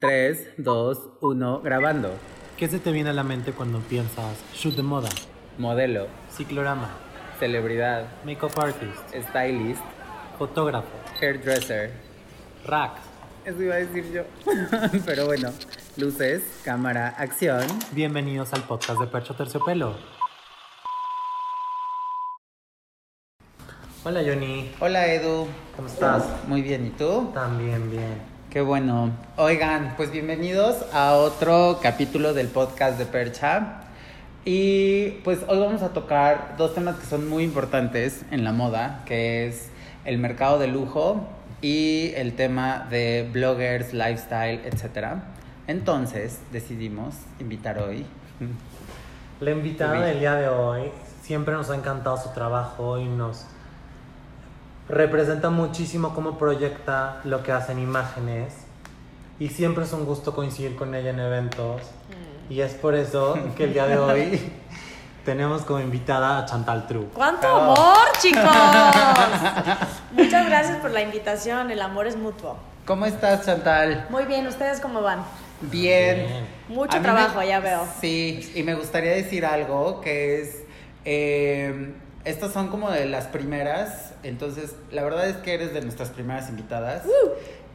3, 2, 1, grabando. ¿Qué se te viene a la mente cuando piensas shoot de moda, Modelo, ciclorama, celebridad, makeup artist, stylist, fotógrafo, hairdresser. rack? Eso iba a decir yo. Pero bueno, luces, cámara, acción. Bienvenidos al podcast de Percho Terciopelo. Hola Johnny, Hola Edu. ¿cómo estás? Muy bien, ¿y tú? También bien. Qué bueno. Oigan, pues bienvenidos a otro capítulo del podcast de Percha. Y pues hoy vamos a tocar dos temas que son muy importantes en la moda, que es el mercado de lujo y el tema de bloggers, lifestyle, etc. Entonces decidimos invitar hoy. La invitada del día de hoy siempre nos ha encantado su trabajo y nos representa muchísimo cómo proyecta lo que hace en imágenes y siempre es un gusto coincidir con ella en eventos y es por eso que el día de hoy tenemos como invitada a Chantal True. ¡Cuánto amor, chicos! Muchas gracias por la invitación. El amor es mutuo. ¿Cómo estás, Chantal? Muy bien, ¿ustedes cómo van? Bien. Bien. Mucho A trabajo, ya veo. Sí, y me gustaría decir algo que es, eh, estas son como de las primeras, entonces la verdad es que eres de nuestras primeras invitadas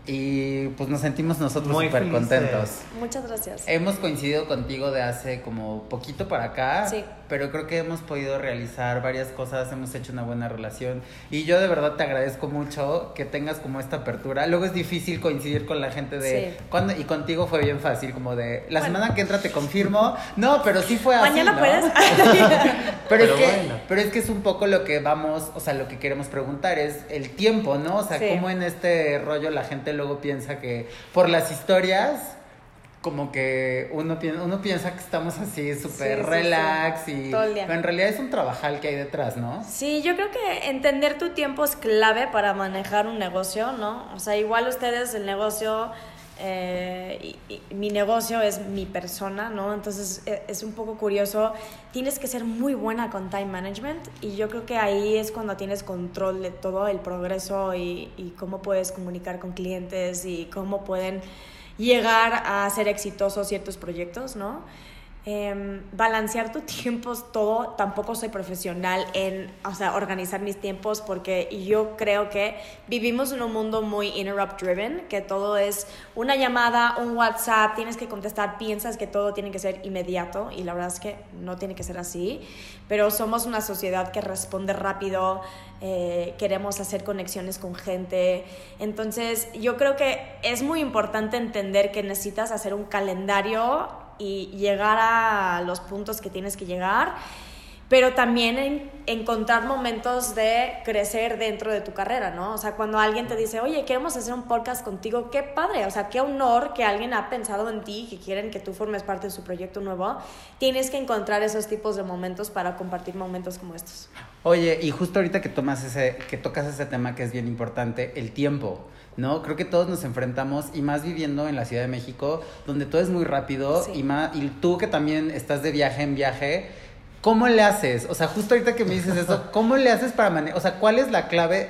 y pues nos sentimos nosotros Muy súper felices. contentos. Muchas gracias. Hemos coincidido contigo de hace como poquito para acá, Sí. Pero creo que hemos podido realizar varias cosas, hemos hecho una buena relación y yo de verdad te agradezco mucho que tengas como esta apertura. Luego es difícil coincidir con la gente de Sí. cuando y contigo fue bien fácil como de la Bueno. semana que entra te confirmo. No, pero sí fue así. Mañana ¿no? puedes. Pero, Pero es que, bueno. pero es que es un poco lo que vamos, o sea, lo que queremos preguntar es el tiempo, ¿no? O sea, Sí. cómo en este rollo la gente luego piensa que por las historias, como que uno, pi- uno piensa que estamos así súper Sí, sí, relax sí. y... Todo el día. Pero en realidad es un trabajal que hay detrás, ¿no? Sí, yo creo que entender tu tiempo es clave para manejar un negocio, ¿no? O sea, igual ustedes, el negocio, eh, y, y mi negocio es mi persona, ¿no? Entonces e- es un poco curioso. Tienes que ser muy buena con time management y yo creo que ahí es cuando tienes control de todo el progreso y, y cómo puedes comunicar con clientes y cómo pueden llegar a ser exitosos ciertos proyectos, ¿no? Em, balancear tu tiempo es todo. Tampoco soy profesional en, o sea, organizar mis tiempos porque yo creo que vivimos en un mundo muy interrupt driven, que todo es una llamada, un WhatsApp, tienes que contestar, piensas que todo tiene que ser inmediato y la verdad es que no tiene que ser así, pero somos una sociedad que responde rápido, eh, queremos hacer conexiones con gente, entonces yo creo que es muy importante entender que necesitas hacer un calendario y llegar a los puntos que tienes que llegar, pero también en- encontrar momentos de crecer dentro de tu carrera, ¿no? O sea, cuando alguien te dice, oye, queremos hacer un podcast contigo, qué padre, o sea, qué honor que alguien ha pensado en ti, que quieren que tú formes parte de su proyecto nuevo, tienes que encontrar esos tipos de momentos para compartir momentos como estos. Oye, y justo ahorita que tomas ese, que tocas ese tema que es bien importante, el tiempo, ¿no? Creo que todos nos enfrentamos, y más viviendo en la Ciudad de México, donde todo es muy rápido, Sí. y más, y tú que también estás de viaje en viaje, ¿cómo le haces? O sea, justo ahorita que me dices eso, ¿cómo le haces para manejar? O sea, ¿cuál es la clave?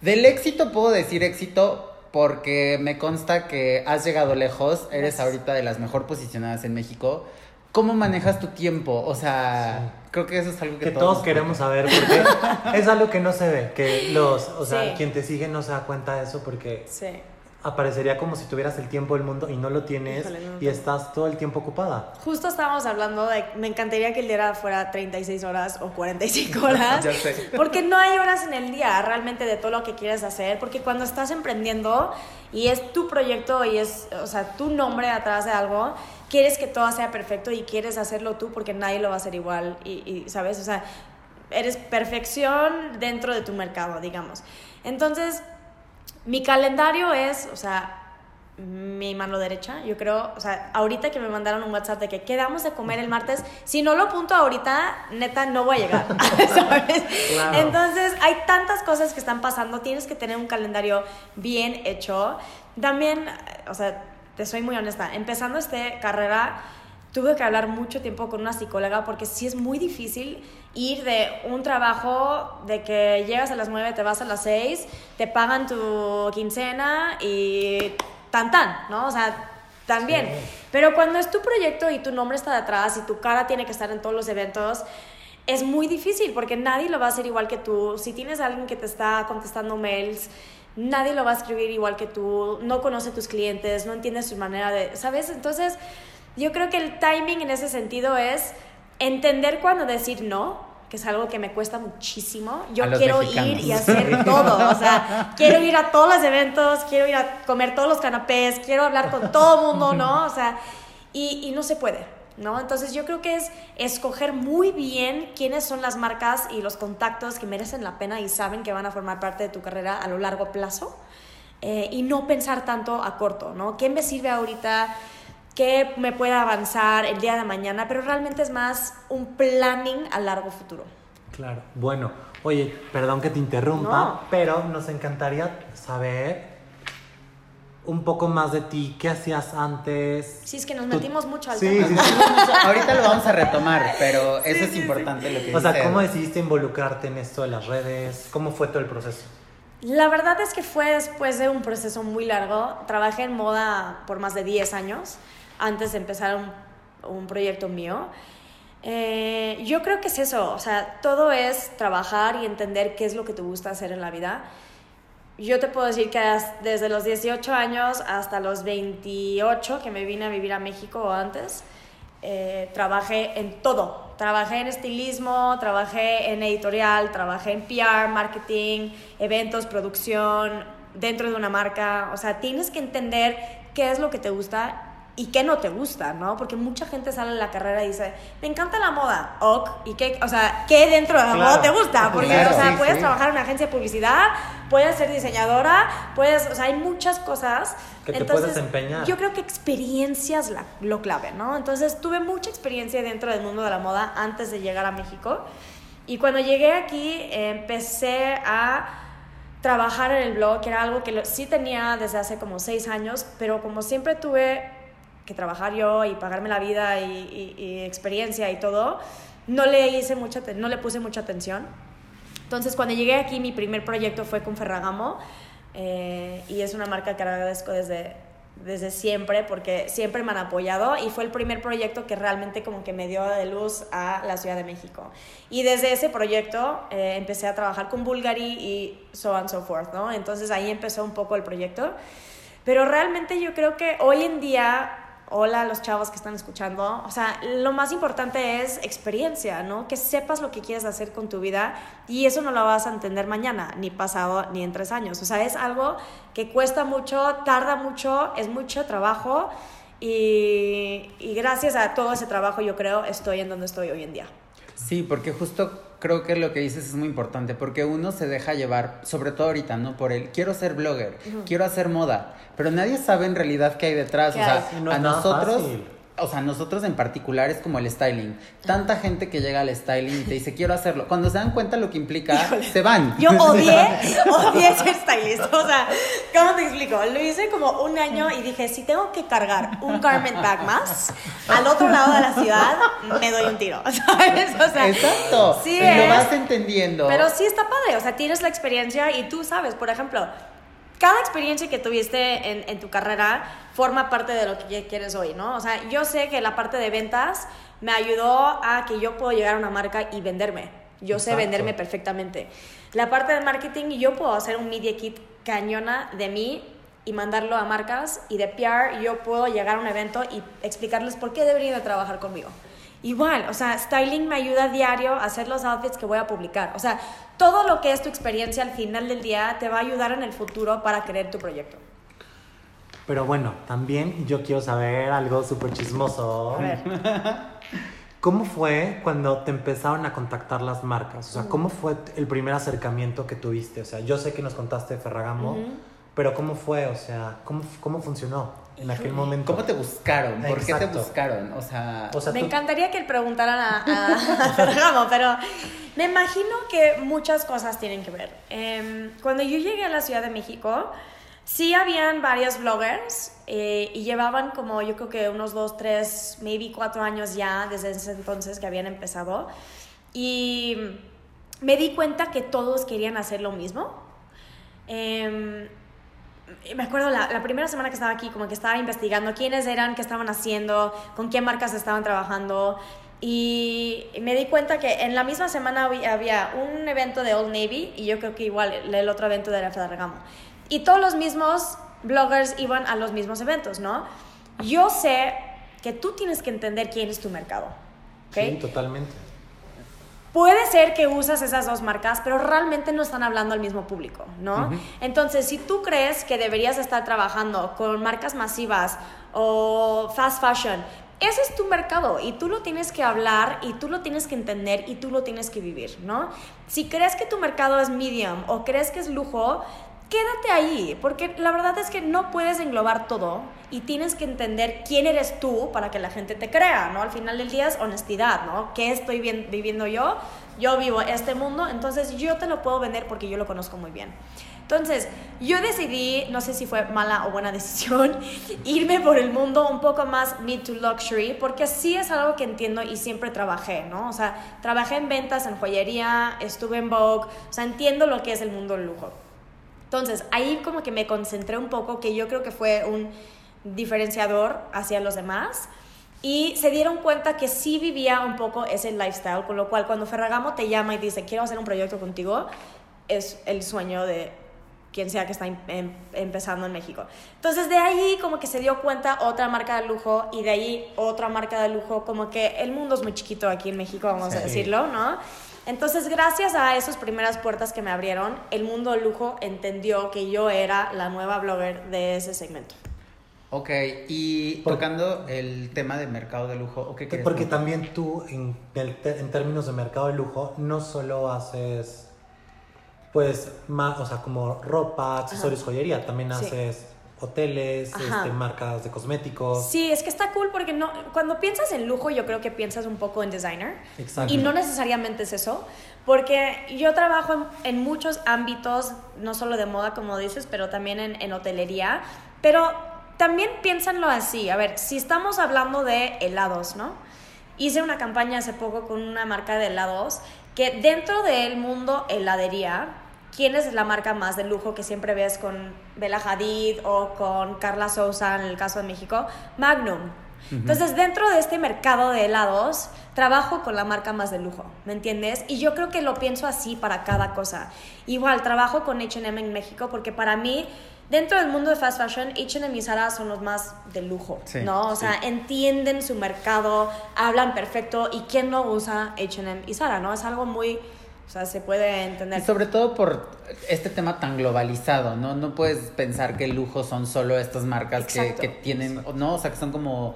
Del éxito puedo decir éxito porque me consta que has llegado lejos, eres ahorita de las mejor posicionadas en México. ¿Cómo manejas tu tiempo? O sea, creo que eso es algo que, Que todos nos queremos saber porque es algo que no se ve, que los, o sea, Sí. quien te sigue no se da cuenta de eso porque Sí. aparecería como si tuvieras el tiempo del mundo y no lo tienes Híjole, no y estás todo el tiempo ocupada. Justo estábamos hablando de, me encantaría que el día fuera 36 horas o 45 horas. Ya sé. Porque no hay horas en el día realmente de todo lo que quieres hacer. Porque cuando estás emprendiendo y es tu proyecto y es, o sea, tu nombre atrás de algo, quieres que todo sea perfecto y quieres hacerlo tú porque nadie lo va a hacer igual. Y, y, ¿sabes? O sea, eres perfección dentro de tu mercado, digamos. Entonces, mi calendario es, o sea, mi mano derecha, yo creo, o sea, ahorita que me mandaron un WhatsApp de que quedamos de comer el martes, si no lo apunto ahorita, neta, no voy a llegar, ¿sabes? Entonces, hay tantas cosas que están pasando, tienes que tener un calendario bien hecho. También, o sea, te soy muy honesta, empezando esta carrera, tuve que hablar mucho tiempo con una psicóloga porque sí es muy difícil ir de un trabajo de que llegas a las 9, te vas a las 6, te pagan tu quincena y tan tan, ¿no? O sea, también. Pero cuando es tu proyecto y tu nombre está detrás y tu cara tiene que estar en todos los eventos, es muy difícil porque nadie lo va a hacer igual que tú. Si tienes a alguien que te está contestando mails, nadie lo va a escribir igual que tú, no conoce tus clientes, no entiende su manera de, ¿sabes? Entonces, yo creo que el timing en ese sentido es entender cuándo decir no, que es algo que me cuesta muchísimo. Yo quiero ir y hacer todo, o sea, quiero ir a todos los eventos, quiero ir a comer todos los canapés, quiero hablar con todo el mundo, ¿no? O sea, y, y no se puede. ¿No? Entonces yo creo que es escoger muy bien quiénes son las marcas y los contactos que merecen la pena y saben que van a formar parte de tu carrera a lo largo plazo eh, y no pensar tanto a corto, ¿no? ¿Qué me sirve ahorita? ¿Qué me puede avanzar el día de mañana? Pero realmente es más un planning a largo futuro. Claro. Bueno, oye, perdón que te interrumpa, pero nos encantaría saber un poco más de ti, qué hacías antes. Sí, es que nos metimos mucho al sí, tema. Sí, sí, Ahorita lo vamos a retomar, pero eso es importante lo que O sea, ¿cómo decidiste involucrarte en esto de las redes? ¿Cómo fue todo el proceso? La verdad es que fue después de un proceso muy largo. Trabajé en moda por más de 10 años antes de empezar un, un proyecto mío. Eh, yo creo que es eso, o sea, todo es trabajar y entender qué es lo que te gusta hacer en la vida yo te puedo decir que desde los 18 años hasta los 28 que me vine a vivir a México o antes, eh, trabajé en todo. Trabajé en estilismo, trabajé en editorial, trabajé en PR, marketing, eventos, producción, dentro de una marca. O sea, tienes que entender qué es lo que te gusta y qué no te gusta, ¿no? Porque mucha gente sale de la carrera y dice, me encanta la moda, ok, y qué, o sea, ¿qué dentro de la moda te gusta? Porque, o sea, puedes trabajar en una agencia de publicidad, puedes ser diseñadora, puedes, o sea, hay muchas cosas. Que te puedes empeñar. Yo creo que experiencias la, lo clave, ¿no? Entonces, tuve mucha experiencia dentro del mundo de la moda antes de llegar a México. Y cuando llegué aquí, empecé a trabajar en el blog, que era algo que sí tenía desde hace como seis años, pero como siempre tuve que trabajar yo y pagarme la vida y, experiencia y todo, no le, hice mucha, no le puse mucha atención. Entonces, cuando llegué aquí, mi primer proyecto fue con Ferragamo eh, y es una marca que agradezco desde, desde siempre porque siempre me han apoyado y fue el primer proyecto que realmente como que me dio de luz a la Ciudad de México. Y desde ese proyecto eh, empecé a trabajar con Bulgari y so on so forth, ¿no? Entonces ahí empezó un poco el proyecto. Pero realmente yo creo que hoy en día hola los chavos que están escuchando. O sea, lo más importante es experiencia, ¿no? Que sepas lo que quieres hacer con tu vida y eso no lo vas a entender mañana, ni pasado, ni en tres años. O sea, es algo que cuesta mucho, tarda mucho, es mucho trabajo y, y gracias a todo ese trabajo yo creo estoy en donde estoy hoy en día. Sí, porque justo creo que lo que dices es muy importante, porque uno se deja llevar, sobre todo ahorita, ¿no? Por el, quiero ser blogger, quiero hacer moda, pero nadie sabe en realidad qué hay detrás. o sea, a nosotros o sea, nosotros en particular es como el styling. Tanta gente que llega al styling y te dice, quiero hacerlo. Cuando se dan cuenta lo que implica, se van. Yo odié, odié ser stylist. O sea, ¿cómo te explico? Lo hice como un año y dije, si tengo que cargar un garment bag más al otro lado de la ciudad, me doy un tiro. ¿Sabes? O sea, Exacto. Sí Lo vas entendiendo. Pero sí está padre. O sea, tienes la experiencia y tú sabes, por ejemplo, cada experiencia que tuviste en, en, tu carrera forma parte de lo que quieres hoy, ¿no? O sea, yo sé que la parte de ventas me ayudó a que yo puedo llegar a una marca y venderme. Yo sé venderme perfectamente. La parte de marketing, yo puedo hacer un media kit cañona de mí y mandarlo a marcas y de PR yo puedo llegar a un evento y explicarles por qué deberían de trabajar conmigo. Igual, o sea, styling me ayuda a diario a hacer los outfits que voy a publicar. O sea, todo lo que es tu experiencia al final del día te va a ayudar en el futuro para crear tu proyecto. Pero bueno, también yo quiero saber algo súper chismoso. A ver. ¿Cómo fue cuando te empezaron a contactar las marcas? O sea, ¿cómo fue el primer acercamiento que tuviste? O sea, yo sé que nos contaste de Ferragamo, pero ¿cómo fue? O sea, ¿cómo, cómo funcionó? En aquel momento. ¿Cómo te buscaron? ¿Por qué te buscaron? O sea, me encantaría que le preguntaran a, Ferragamo, pero me imagino que muchas cosas tienen que ver. Em, cuando yo llegué a la Ciudad de México, sí habían varios bloggers eh, y llevaban como yo creo que unos dos, tres, maybe cuatro años ya desde ese entonces que habían empezado. Y me di cuenta que todos querían hacer lo mismo. Eh, me acuerdo la, la, primera semana que estaba aquí, como que estaba investigando quiénes eran, qué estaban haciendo, con qué marcas estaban trabajando. Y me di cuenta que en la misma semana había un evento de Old Navy y yo creo que igual el otro evento de la Ferragamo. Y todos los mismos bloggers iban a los mismos eventos, ¿no? Yo sé que tú tienes que entender quién es tu mercado. Sí, totalmente. Puede ser que usas esas dos marcas, pero realmente no están hablando al mismo público, ¿no? Entonces, si tú crees que deberías estar trabajando con marcas masivas o fast fashion, ese es tu mercado y tú lo tienes que hablar y tú lo tienes que entender y tú lo tienes que vivir, ¿no? Si crees que tu mercado es medium o crees que es lujo, quédate ahí, porque la verdad es que no puedes englobar todo y tienes que entender quién eres tú para que la gente te crea, ¿no? Al final del día es honestidad, ¿no? ¿Qué estoy viviendo yo? Yo vivo este mundo, entonces yo te lo puedo vender porque yo lo conozco muy bien. Entonces, yo decidí, no sé si fue mala o buena decisión, irme por el mundo un poco más mid to luxury, porque sí es algo que entiendo y siempre trabajé, ¿no? O sea, trabajé en ventas, en joyería, estuve en Vogue, o sea, entiendo lo que es el mundo del lujo. Entonces, ahí como que me concentré un poco, que yo creo que fue un diferenciador hacia los demás. Y se dieron cuenta que sí vivía un poco ese lifestyle, con lo cual cuando Ferragamo te llama y dice, quiero hacer un proyecto contigo, es el sueño de quien sea que está em, empezando en México. Entonces de ahí como que se dio cuenta otra marca de lujo y de ahí otra marca de lujo, como que el mundo es muy chiquito aquí en México, vamos a decirlo, ¿no? Entonces, gracias a esas primeras puertas que me abrieron, el mundo del lujo entendió que yo era la nueva blogger de ese segmento. Ok, y tocando el tema de mercado de lujo, ¿o qué crees? Porque también tú, en, en, términos de mercado de lujo, no solo haces, pues, más, o sea, como ropa, accesorios, joyería, también haces hoteles, este, marcas de cosméticos. Sí, es que está cool porque no, cuando piensas en lujo yo creo que piensas un poco en designer. Exacto. Y no necesariamente es eso, porque yo trabajo en, muchos ámbitos, no solo de moda como dices, pero también en, en hotelería. Pero también piénsanlo así, a ver, si estamos hablando de helados, ¿no? Hice una campaña hace poco con una marca de helados que dentro del mundo heladería, ¿quién es la marca más de lujo que siempre ves con Bella Hadid o con Carla Sousa en el caso de México? Magnum. Entonces, dentro de este mercado de helados, trabajo con la marca más de lujo, ¿me entiendes? Y yo creo que lo pienso así para cada cosa. Igual, trabajo con HM en México porque para mí, dentro del mundo de fast fashion, HM y Zara son los más de lujo, ¿no? O sea, entienden su mercado, hablan perfecto y quién no usa HM y Zara, ¿no? Es algo muy o sea, se puede entender. Y sobre todo por este tema tan globalizado, ¿no? No puedes pensar que el lujo son solo estas marcas que, que, tienen, ¿no? O sea, que son como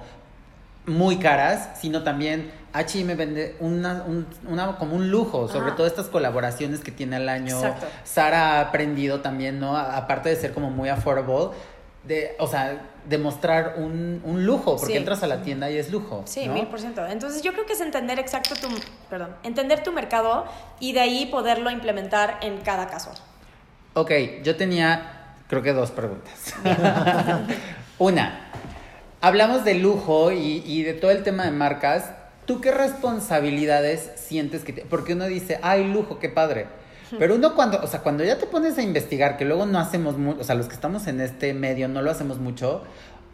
muy caras, sino también H&M vende una, una, como un lujo, sobre todo estas colaboraciones que tiene al año. Exacto. Sara ha aprendido también, ¿no? Aparte de ser como muy affordable, de, o sea, demostrar un, un lujo, porque entras a la tienda y es lujo. Sí, mil por ciento. Entonces yo creo que es entender exacto tu, perdón, entender tu mercado y de ahí poderlo implementar en cada caso. Ok, yo tenía, creo que dos preguntas. Una, hablamos de lujo y, y, de todo el tema de marcas. ¿Tú qué responsabilidades sientes que te... Porque uno dice, ay, lujo, qué padre pero uno cuando, o sea, cuando ya te pones a investigar, que luego no hacemos mucho, o sea, los que estamos en este medio no lo hacemos mucho,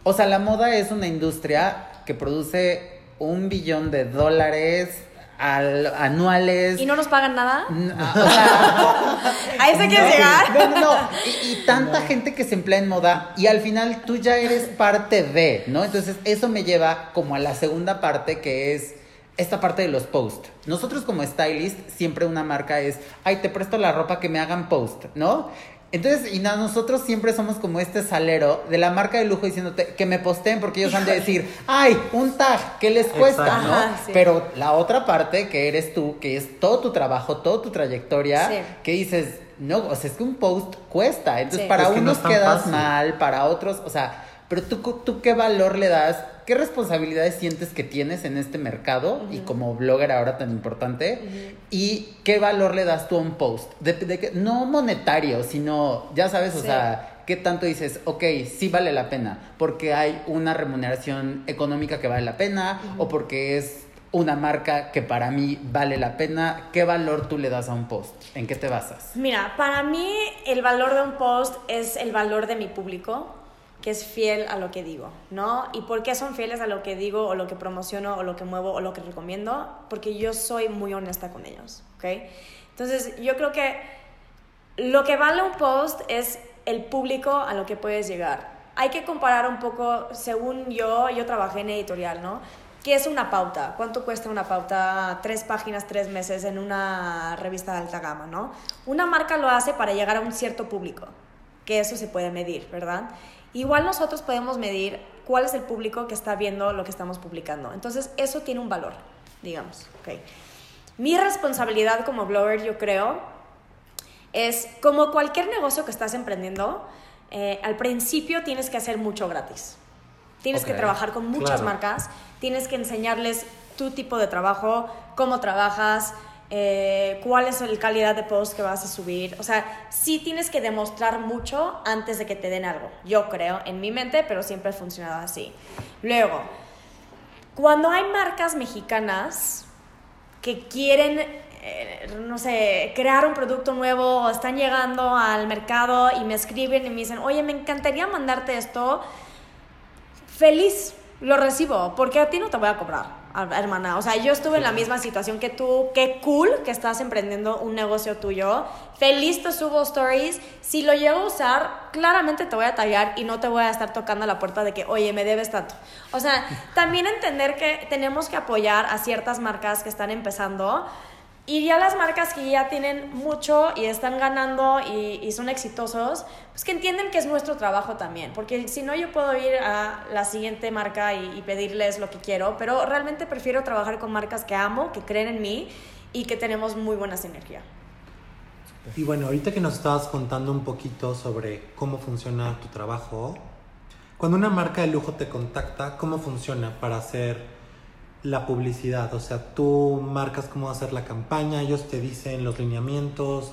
o sea, la moda es una industria que produce un billón de dólares al, anuales. ¿Y no nos pagan nada? Ah, o sea, ¿A eso quieres llegar? No, no, no. Y, y, tanta gente que se emplea en moda y al final tú ya eres parte de, ¿no? Entonces eso me lleva como a la segunda parte que es esta parte de los posts. Nosotros como stylist, siempre una marca es, ay, te presto la ropa que me hagan post, ¿no? Entonces, y nosotros siempre somos como este salero de la marca de lujo diciéndote que me posteen porque ellos han de decir, ay, un tag, ¿qué les cuesta? ¿no? Pero la otra parte que eres tú, que es todo tu trabajo, toda tu trayectoria, que dices, no, o sea, es que un post cuesta. Entonces, para unos quedas mal, para otros, o sea, pero tú, tú qué valor le das, qué responsabilidades sientes que tienes en este mercado y como blogger ahora tan importante y qué valor le das tú a un post. De, no monetario, sino, ya sabes, o sea, qué tanto dices, ok, sí vale la pena, porque hay una remuneración económica que vale la pena o porque es una marca que para mí vale la pena, ¿qué valor tú le das a un post? ¿En qué te basas? Mira, para mí el valor de un post es el valor de mi público, que es fiel a lo que digo, ¿no? ¿Y por qué son fieles a lo que digo o lo que promociono o lo que muevo o lo que recomiendo? Porque yo soy muy honesta con ellos, ¿ok? Entonces, yo creo que lo que vale un post es el público a lo que puedes llegar. Hay que comparar un poco, según yo, yo trabajé en editorial, ¿no? ¿Qué es una pauta? ¿Cuánto cuesta una pauta? Tres páginas, tres meses en una revista de alta gama, ¿no? Una marca lo hace para llegar a un cierto público, que eso se puede medir, ¿verdad? Igual nosotros podemos medir cuál es el público que está viendo lo que estamos publicando. Entonces, eso tiene un valor, digamos. ¿ok? Mi responsabilidad como blogger, yo creo, es como cualquier negocio que estás emprendiendo, eh, al principio tienes que hacer mucho gratis. Tienes que trabajar con muchas claro. marcas, tienes que enseñarles tu tipo de trabajo, cómo trabajas, eh, cuál es la calidad de post que vas a subir. O sea, sí tienes que demostrar mucho antes de que te den algo. Yo creo, en mi mente, pero siempre ha funcionado así. Luego, cuando hay marcas mexicanas que quieren, eh, no sé, crear un producto nuevo o están llegando al mercado y me escriben y me dicen, oye, me encantaría mandarte esto, feliz lo recibo, porque a ti no te voy a cobrar, hermana. O sea, yo estuve en la misma situación que tú. Qué cool que estás emprendiendo un negocio tuyo. Feliz te subo stories. Si lo llego a usar, claramente te voy a tallar y no te voy a estar tocando la puerta de que, oye, me debes tanto. O sea, también entender que tenemos que apoyar a ciertas marcas que están empezando. Y ya las marcas que ya tienen mucho y están ganando y, y son exitosos, pues que entienden que es nuestro trabajo también. Porque si no, yo puedo ir a la siguiente marca y, y pedirles lo que quiero, pero realmente prefiero trabajar con marcas que amo, que creen en mí y que tenemos muy buena sinergia. Y bueno, ahorita que nos estabas contando un poquito sobre cómo funciona tu trabajo, cuando una marca de lujo te contacta, ¿cómo funciona para hacer la publicidad? O sea, tú marcas cómo hacer la campaña, ellos te dicen los lineamientos,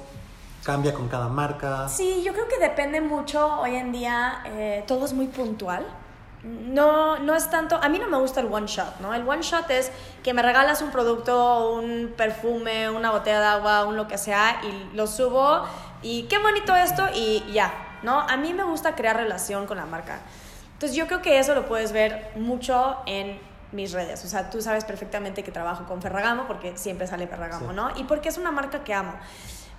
cambia con cada marca. Sí, yo creo que depende mucho hoy en día, eh, todo es muy puntual. No, no es tanto, a mí no me gusta el one shot, ¿no? El one shot es que me regalas un producto, un perfume, una botella de agua, un lo que sea, y lo subo, y qué bonito esto, y ya, ¿no? A mí me gusta crear relación con la marca. Entonces yo creo que eso lo puedes ver mucho en mis redes. O sea, tú sabes perfectamente que trabajo con Ferragamo porque siempre sale Ferragamo, Sí. ¿no? Y porque es una marca que amo.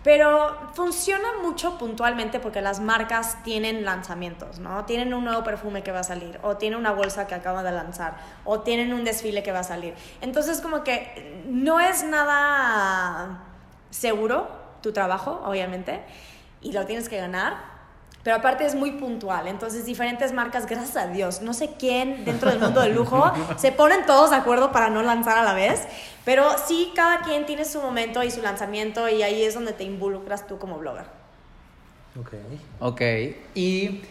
Pero funciona mucho puntualmente porque las marcas tienen lanzamientos, ¿no? Tienen un nuevo perfume que va a salir, o tienen una bolsa que acaba de lanzar, o tienen un desfile que va a salir. Entonces, como que no es nada seguro tu trabajo, obviamente, y lo tienes que ganar. Pero aparte es muy puntual, entonces diferentes marcas, gracias a Dios, no sé quién dentro del mundo del lujo, se ponen todos de acuerdo para no lanzar a la vez, pero sí cada quien tiene su momento y su lanzamiento y ahí es donde te involucras tú como blogger. Ok. Ok, y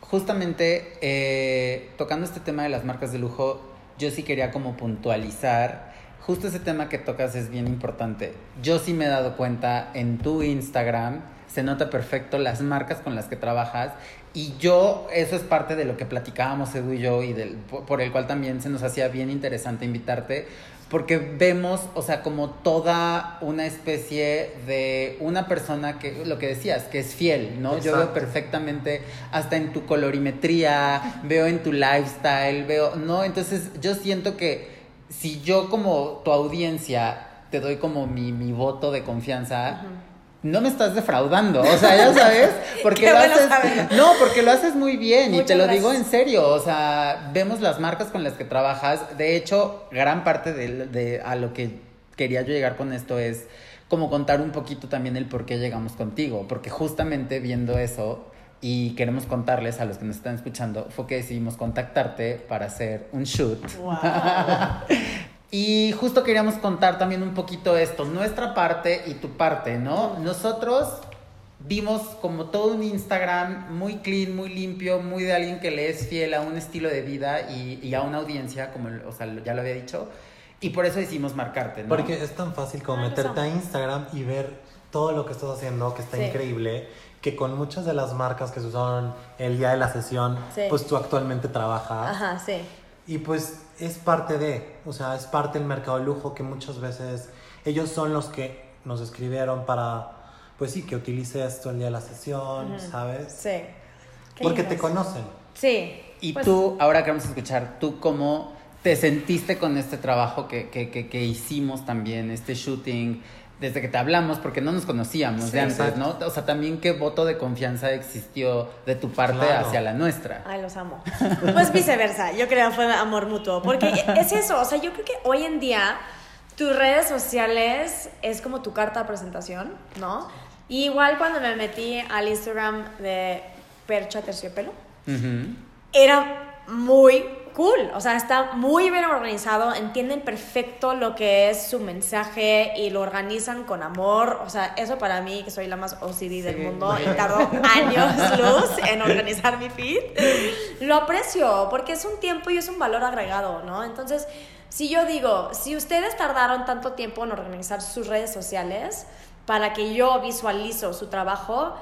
justamente eh, tocando este tema de las marcas de lujo, yo sí quería como puntualizar, justo ese tema que tocas es bien importante. Yo sí me he dado cuenta en tu Instagram, se nota perfecto las marcas con las que trabajas y yo, eso es parte de lo que platicábamos Edu y yo y del, por el cual también se nos hacía bien interesante invitarte, porque vemos, o sea, como toda una especie de una persona que, lo que decías, que es fiel, ¿no? Yo veo perfectamente hasta en tu colorimetría, veo en tu lifestyle, veo, ¿no? Entonces yo siento que si yo como tu audiencia te doy como mi, mi voto de confianza, no me estás defraudando, o sea, ya sabes, porque lo haces, no, porque lo haces muy bien y te lo digo en serio, o sea, vemos las marcas con las que trabajas, de hecho, gran parte de, de a lo que quería yo llegar con esto es como contar un poquito también el por qué llegamos contigo, porque justamente viendo eso y queremos contarles a los que nos están escuchando, fue que decidimos contactarte para hacer un shoot. Y justo queríamos contar también un poquito esto, nuestra parte y tu parte, ¿no? Nosotros vimos como todo un Instagram muy clean, muy limpio, muy de alguien que le es fiel a un estilo de vida y, y a una audiencia, como o sea, ya lo había dicho, y por eso decidimos marcarte, ¿no? Porque es tan fácil como meterte a. Instagram y ver todo lo que estás haciendo, que está Sí. increíble, que con muchas de las marcas que se usaron el día de la sesión, Sí. pues tú actualmente trabajas. Ajá, sí. Y pues es parte de, o sea, es parte del mercado de lujo que muchas veces ellos son los que nos escribieron para, pues sí, que utilice esto el día de la sesión, ¿sabes? Sí. Porque te conocen. Sí. Y Pues, tú, ahora que vamos a escuchar, ¿tú cómo te sentiste con este trabajo que, que, que, que hicimos también, este shooting, desde que te hablamos, porque no nos conocíamos Sí. de antes, Exacto. ¿no? O sea, también qué voto de confianza existió de tu parte Claro. hacia la nuestra. Ay, los amo. Pues viceversa, yo creo que fue amor mutuo. Porque es eso, o sea, yo creo que hoy en día tus redes sociales es como tu carta de presentación, ¿no? Y igual cuando me metí al Instagram de Percha Terciopelo, era muy cool, o sea, está muy bien organizado, entienden perfecto lo que es su mensaje y lo organizan con amor, o sea, eso para mí, que soy la más OCD del mundo y tardó años luz en organizar mi feed, lo aprecio porque es un tiempo y es un valor agregado, ¿no? Entonces, si yo digo, si ustedes tardaron tanto tiempo en organizar sus redes sociales para que yo visualizo su trabajo,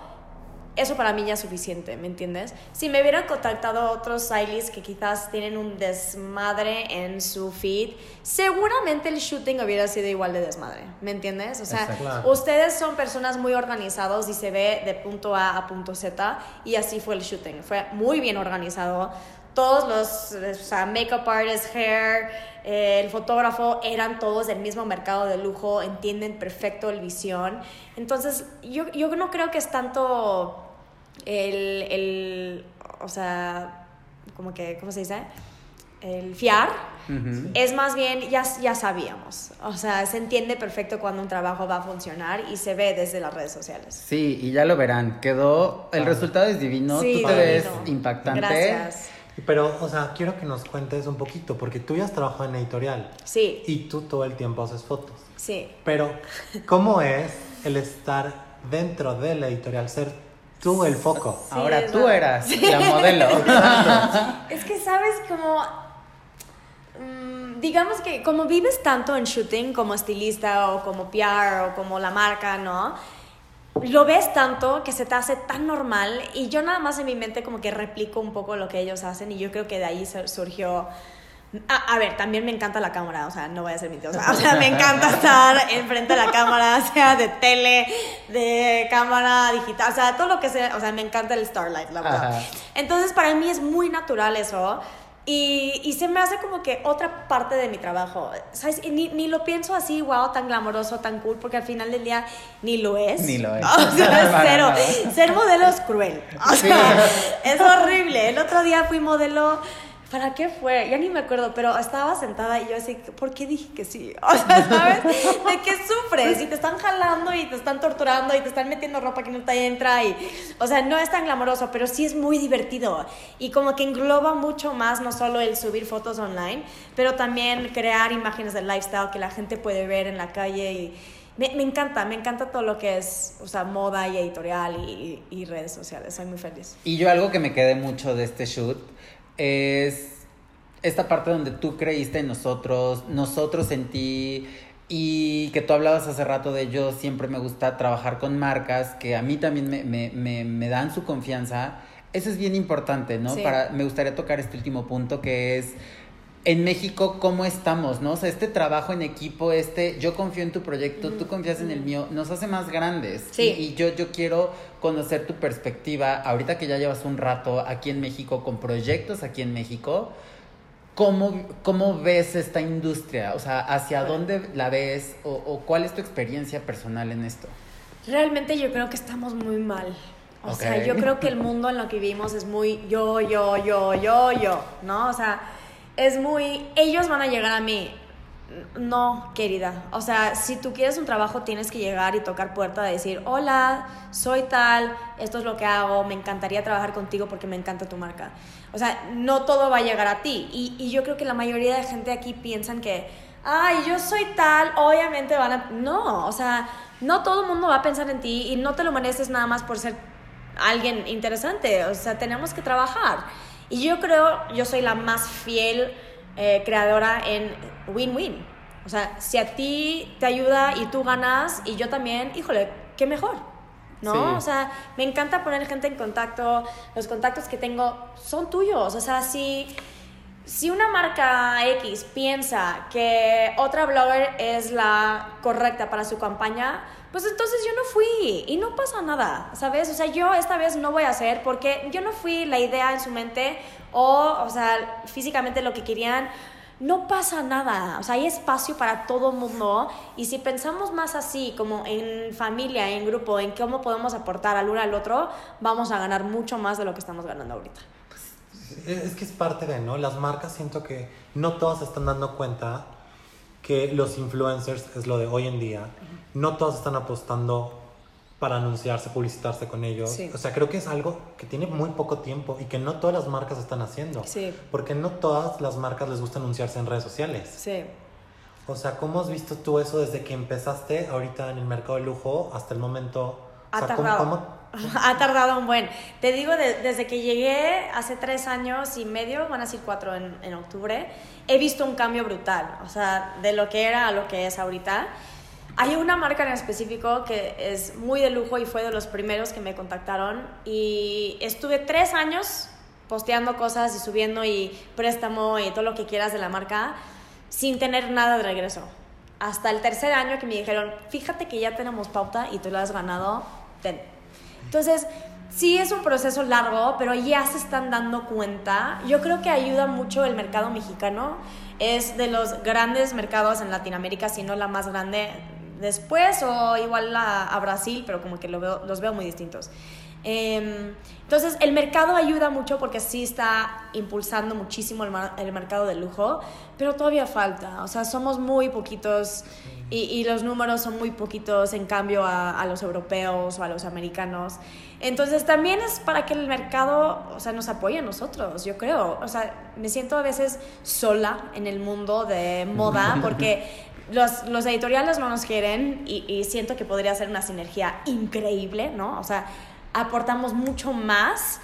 eso para mí ya es suficiente, ¿me entiendes? Si me hubieran contactado otros stylists que quizás tienen un desmadre en su feed, seguramente el shooting hubiera sido igual de desmadre, ¿me entiendes? O sea, Exacto. Ustedes son personas muy organizados y se ve de punto A a punto Z y así fue el shooting. Fue muy bien organizado. Todos los, o sea, makeup artists, hair, eh, el fotógrafo eran todos del mismo mercado de lujo, entienden perfecto el visión. Entonces, yo, yo no creo que es tanto el, el, o sea, como que, ¿cómo se dice? El fiar. Es más bien, ya, ya sabíamos. O sea, se entiende perfecto cuando un trabajo va a funcionar y se ve desde las redes sociales. Sí, y ya lo verán. Quedó. El resultado es divino. Sí, Tú te ves impactante. Gracias. Pero, o sea, quiero que nos cuentes un poquito, porque tú ya has trabajado en editorial Sí, y tú todo el tiempo haces fotos. sí. Pero, ¿cómo es el estar dentro de la editorial, ser tú el foco? Sí, Ahora tú verdad. eras la modelo. Es que sabes como... mm, digamos que como vives tanto en shooting como estilista o como PR o como la marca, ¿no? Lo ves tanto que se te hace tan normal y yo nada más en mi mente como que replico un poco lo que ellos hacen y yo creo que de ahí sur- surgió... A, a ver, también me encanta la cámara, o sea, no voy a ser mentirosa. O sea, me encanta estar enfrente de la cámara, sea de tele, de cámara digital, o sea, todo lo que sea, o sea, me encanta el Starlight, la verdad. Ajá. Entonces, para mí es muy natural eso. Y, y se me hace como que otra parte de mi trabajo. ¿Sabes? Y ni, ni lo pienso así, wow, tan glamoroso, tan cool, porque al final del día ni lo es. Ni lo es. O sea, es cero. Ser modelo es cruel. O sea, es horrible. El otro día fui modelo. ¿Para qué fue? Ya ni me acuerdo, pero estaba sentada y yo así, ¿por qué dije que sí? O sea, ¿sabes? ¿De qué sufres? Y te están jalando y te están torturando y te están metiendo ropa que no te entra y... O sea, no es tan glamoroso, pero sí es muy divertido. Y como que engloba mucho más, no solo el subir fotos online, pero también crear imágenes del lifestyle que la gente puede ver en la calle y... Me, encanta, me encanta todo lo que es, o sea, moda y editorial y- y redes sociales. Soy muy feliz. Y yo algo que me quedé mucho de este shoot es esta parte donde tú creíste en nosotros, nosotros en ti y que tú hablabas hace rato de yo siempre me gusta trabajar con marcas que a mí también me, me, me, me dan su confianza. Eso es bien importante, ¿no? Sí. Para, me gustaría tocar este último punto que es en México cómo estamos, ¿no? O sea, este trabajo en equipo, este yo confío en tu proyecto, tú confías en el mío, nos hace más grandes. Sí. Y, y yo, yo quiero conocer tu perspectiva, ahorita que ya llevas un rato aquí en México con proyectos aquí en México, ¿cómo, cómo ves esta industria? O sea, ¿hacia dónde la ves o, o cuál es tu experiencia personal en esto? Realmente yo creo que estamos muy mal. O sea, yo creo que el mundo en lo que vivimos es muy yo, yo, yo, yo, yo, ¿no? O sea, es muy, ellos van a llegar a mí. No, querida. O sea, si tú quieres un trabajo, tienes que llegar y tocar puerta de decir, hola, soy tal, esto es lo que hago, me encantaría trabajar contigo porque me encanta tu marca. O sea, no todo va a llegar a ti. Y, y yo creo que la mayoría de gente aquí piensan que, ay, yo soy tal, obviamente van a... No, o sea, no todo el mundo va a pensar en ti y no te lo mereces nada más por ser alguien interesante. O sea, tenemos que trabajar. Y yo creo, yo soy la más fiel eh, creadora en win-win. O sea, si a ti te ayuda y tú ganas y yo también, híjole, qué mejor. ¿No? Sí. O sea, me encanta poner gente en contacto. Los contactos que tengo son tuyos. O sea, si, si una marca X piensa que otra blogger es la correcta para su campaña, pues entonces yo no fui y no pasa nada, ¿sabes? O sea, yo esta vez no voy a hacer porque yo no fui la idea en su mente o, o sea, físicamente lo que querían. No pasa nada, o sea, hay espacio para todo el mundo y si pensamos más así, como en familia, en grupo, en cómo podemos aportar al uno al otro, vamos a ganar mucho más de lo que estamos ganando ahorita. Es que es parte de, ¿no? Las marcas siento que no todas están dando cuenta que los influencers es lo de hoy en día. No todas están apostando para anunciarse, publicitarse con ellos. Sí. O sea, creo que es algo que tiene muy poco tiempo y que no todas las marcas están haciendo. Sí. Porque no todas las marcas les gusta anunciarse en redes sociales. Sí. O sea, ¿cómo has visto tú eso desde que empezaste ahorita en el mercado de lujo hasta el momento? O Ha sea, ¿cómo- tardado. cómo- Ha tardado un buen. Te digo, de- desde que llegué hace tres años y medio, van a ser cuatro en, en octubre, he visto un cambio brutal. O sea, de lo que era a lo que es ahorita. Hay una marca en específico que es muy de lujo y fue de los primeros que me contactaron. Y estuve tres años posteando cosas y subiendo y préstamo y todo lo que quieras de la marca sin tener nada de regreso. Hasta el tercer año que me dijeron, fíjate que ya tenemos pauta y tú lo has ganado, ten. Entonces, sí es un proceso largo, pero ya se están dando cuenta. Yo creo que ayuda mucho el mercado mexicano. Es de los grandes mercados en Latinoamérica, si no la más grande después, o igual a, a Brasil, pero como que lo veo- los veo muy distintos. Em, entonces, el mercado ayuda mucho porque sí está impulsando muchísimo el, el mercado de lujo, pero todavía falta. O sea, somos muy poquitos y, y los números son muy poquitos en cambio a, a los europeos o a los americanos. Entonces, también es para que el mercado, o sea, nos apoye a nosotros, yo creo. O sea, me siento a veces sola en el mundo de moda porque los, los editoriales no nos quieren y, y siento que podría ser una sinergia increíble, ¿no? O sea, aportamos mucho más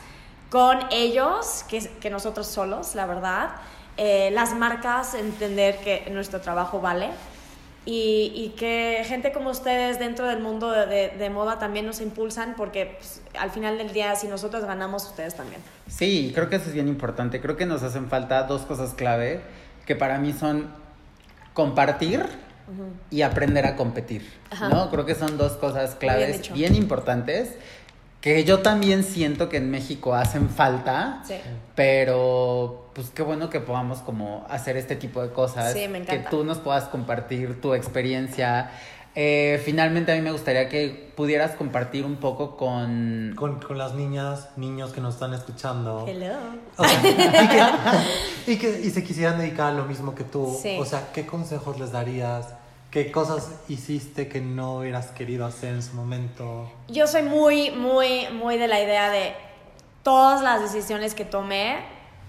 con ellos que, que nosotros solos, la verdad. Eh, las marcas entender que nuestro trabajo vale y, y que gente como ustedes dentro del mundo de, de- de moda también nos impulsan porque pues, al final del día si nosotros ganamos, ustedes también. Sí, creo que eso es bien importante. Creo que nos hacen falta dos cosas clave que para mí son compartir y aprender a competir. Ajá. ¿no? Creo que son dos cosas bien claves dicho. bien, importantes que yo también siento que en México hacen falta. Sí. Pero pues qué bueno que podamos como hacer este tipo de cosas. Sí, me encanta. Que tú nos puedas compartir tu experiencia. Eh, finalmente a mí me gustaría que pudieras compartir un poco con... Con, con las niñas, niños que nos están escuchando. Hello. O sea, y, que, y que- y se quisieran dedicar a lo mismo que tú. Sí. O sea, ¿qué consejos les darías? ¿Qué cosas hiciste que no hubieras querido hacer en su momento? Yo soy muy, muy, muy de la idea de todas las decisiones que tomé,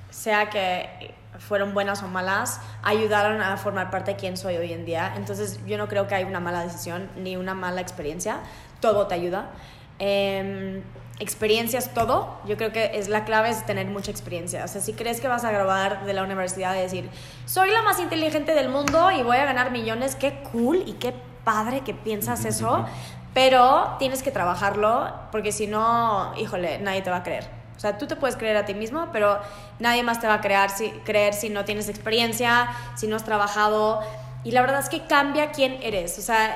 sea que fueron buenas o malas, ayudaron a formar parte de quién soy hoy en día. Entonces yo no creo que hay una mala decisión ni una mala experiencia. Todo te ayuda. Em, experiencia es todo. Yo creo que es la clave es tener mucha experiencia. O sea, si crees que vas a grabar de la universidad y decir, soy la más inteligente del mundo y voy a ganar millones, qué cool y qué padre que piensas eso. Pero tienes que trabajarlo porque si no, híjole, nadie te va a creer. O sea, tú te puedes creer a ti mismo, pero nadie más te va a creer si, creer si no tienes experiencia, si no has trabajado. Y la verdad es que cambia quién eres. O sea,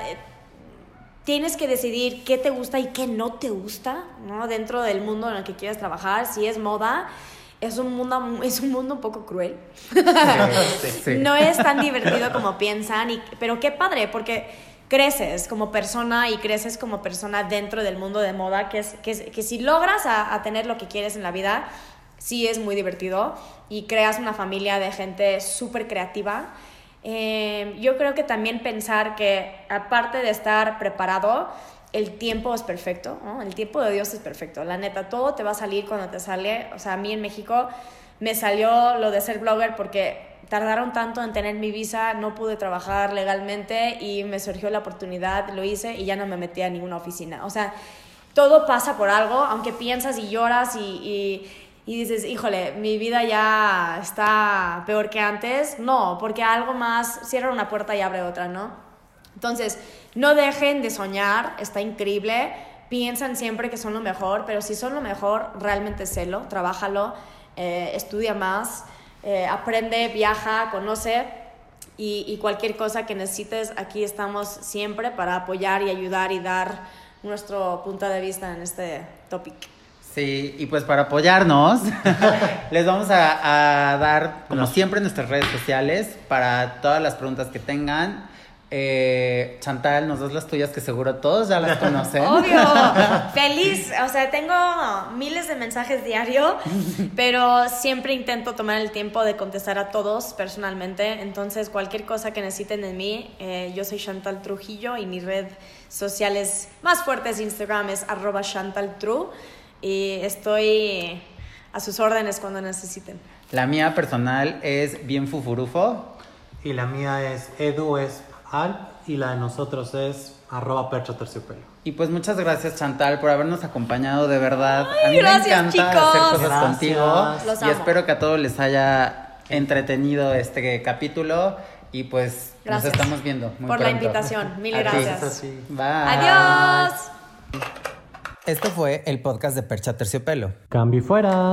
tienes que decidir qué te gusta y qué no te gusta, ¿no? Dentro del mundo en el que quieres trabajar. Si es moda, es un mundo, es un mundo un poco cruel. Sí. No es tan divertido como piensan, y, pero qué padre, porque creces como persona y creces como persona dentro del mundo de moda, que, es, que, es- que si logras a, a tener lo que quieres en la vida, sí es muy divertido y creas una familia de gente súper creativa. Eh, yo creo que también pensar que aparte de estar preparado, el tiempo es perfecto, ¿no? El tiempo de Dios es perfecto. La neta, todo te va a salir cuando te sale. O sea, a mí en México me salió lo de ser blogger porque tardaron tanto en tener mi visa, no pude trabajar legalmente y me surgió la oportunidad, lo hice y ya no me metí a ninguna oficina. O sea, todo pasa por algo, aunque piensas y lloras y, y dices, híjole, mi vida ya está peor que antes. No, porque algo más cierra una puerta y abre otra, ¿no? Entonces, no dejen de soñar, está increíble. Piensan siempre que son lo mejor, pero si son lo mejor, realmente sélo, trabájalo, eh, estudia más. eh, aprende, viaja, conoce y, y cualquier cosa que necesites, aquí estamos siempre para apoyar y ayudar y dar nuestro punto de vista en este topic. Sí, y pues para apoyarnos, les vamos a, a dar, como siempre, nuestras redes sociales para todas las preguntas que tengan. Eh, Chantal, nos das las tuyas que seguro todos ya las conocen. Obvio, feliz. O sea, tengo miles de mensajes diario, pero siempre intento tomar el tiempo de contestar a todos personalmente. Entonces, cualquier cosa que necesiten de mí, eh, yo soy Chantal Trujillo y mi red sociales más fuerte es Instagram es arroba Chantal Tru y estoy a sus órdenes cuando necesiten. La mía personal es bien fufurufo. Y la mía es Edu es Alp y la de nosotros es arroba percha terciopelo. Y pues muchas gracias Chantal por habernos acompañado de verdad. Ay, a mí gracias, me encanta chicos. hacer cosas Gracias. contigo Los y amo. espero que a todos les haya entretenido este capítulo y pues Gracias nos estamos viendo muy por la invitación. Mil gracias. Bye. Adiós. Esto fue el podcast de Percha Terciopelo. Cambio y fuera.